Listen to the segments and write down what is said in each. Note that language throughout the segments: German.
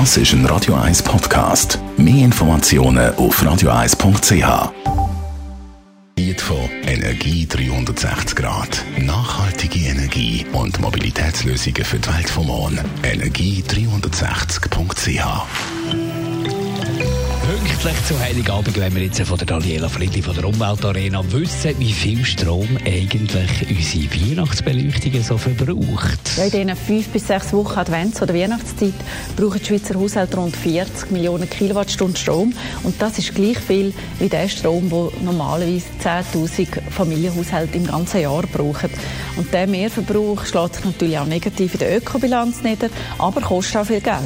Das ist ein Radio 1 Podcast. Mehr Informationen auf radio1.ch. Von Energie 360 Grad. Nachhaltige Energie und Mobilitätslösungen für die Welt vom Morgen. Energie360.ch Pünktlich zu Heiligabend wenn wir jetzt von der Daniela Friedli von der Umweltarena wissen, wie viel Strom eigentlich unsere Weihnachtsbeleuchtungen so verbraucht. Ja, in diesen fünf bis sechs Wochen Advents- oder Weihnachtszeit brauchen die Schweizer Haushalte rund 40 Millionen Kilowattstunden Strom. Und das ist gleich viel wie der Strom, den normalerweise 10.000 Familienhaushalte im ganzen Jahr brauchen. Und der Mehrverbrauch schlägt sich natürlich auch negativ in der Ökobilanz nieder, aber kostet auch viel Geld.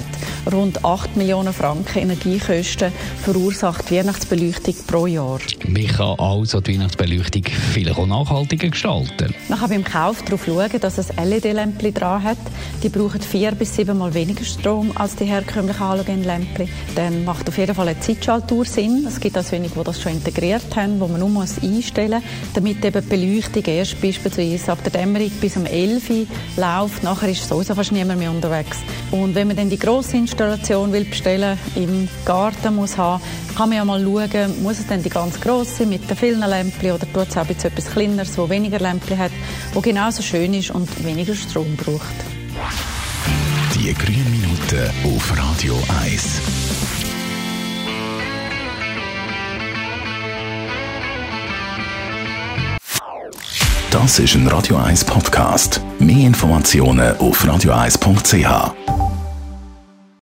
Rund 8 Millionen Franken Energiekosten verursacht die Weihnachtsbeleuchtung pro Jahr. Man kann also die Weihnachtsbeleuchtung vielleicht auch nachhaltiger gestalten. Man kann beim Kauf darauf schauen, dass es LED-Lämpchen dran hat. Die brauchen vier bis sieben Mal weniger Strom als die herkömmlichen Halogen-Lämpchen. Dann macht auf jeden Fall eine Zeitschaltuhr Sinn. Es gibt also wenige, die das schon integriert haben, wo man nur muss einstellen muss, damit eben die Beleuchtung erst beispielsweise ab der Dämmerung bis um 11 Uhr läuft. Nachher ist sowieso fast niemand mehr unterwegs. Und wenn man dann die grosse Installation will bestellen im Garten muss haben, kann man ja mal schauen, muss es denn die ganz grosse mit den vielen Lämpchen oder tut es auch etwas kleineres, wo weniger Lämpchen hat, wo genauso schön ist und weniger Strom braucht. Die grünen Minuten auf Radio 1. Das ist ein Radio 1 Podcast. Mehr Informationen auf radio1.ch.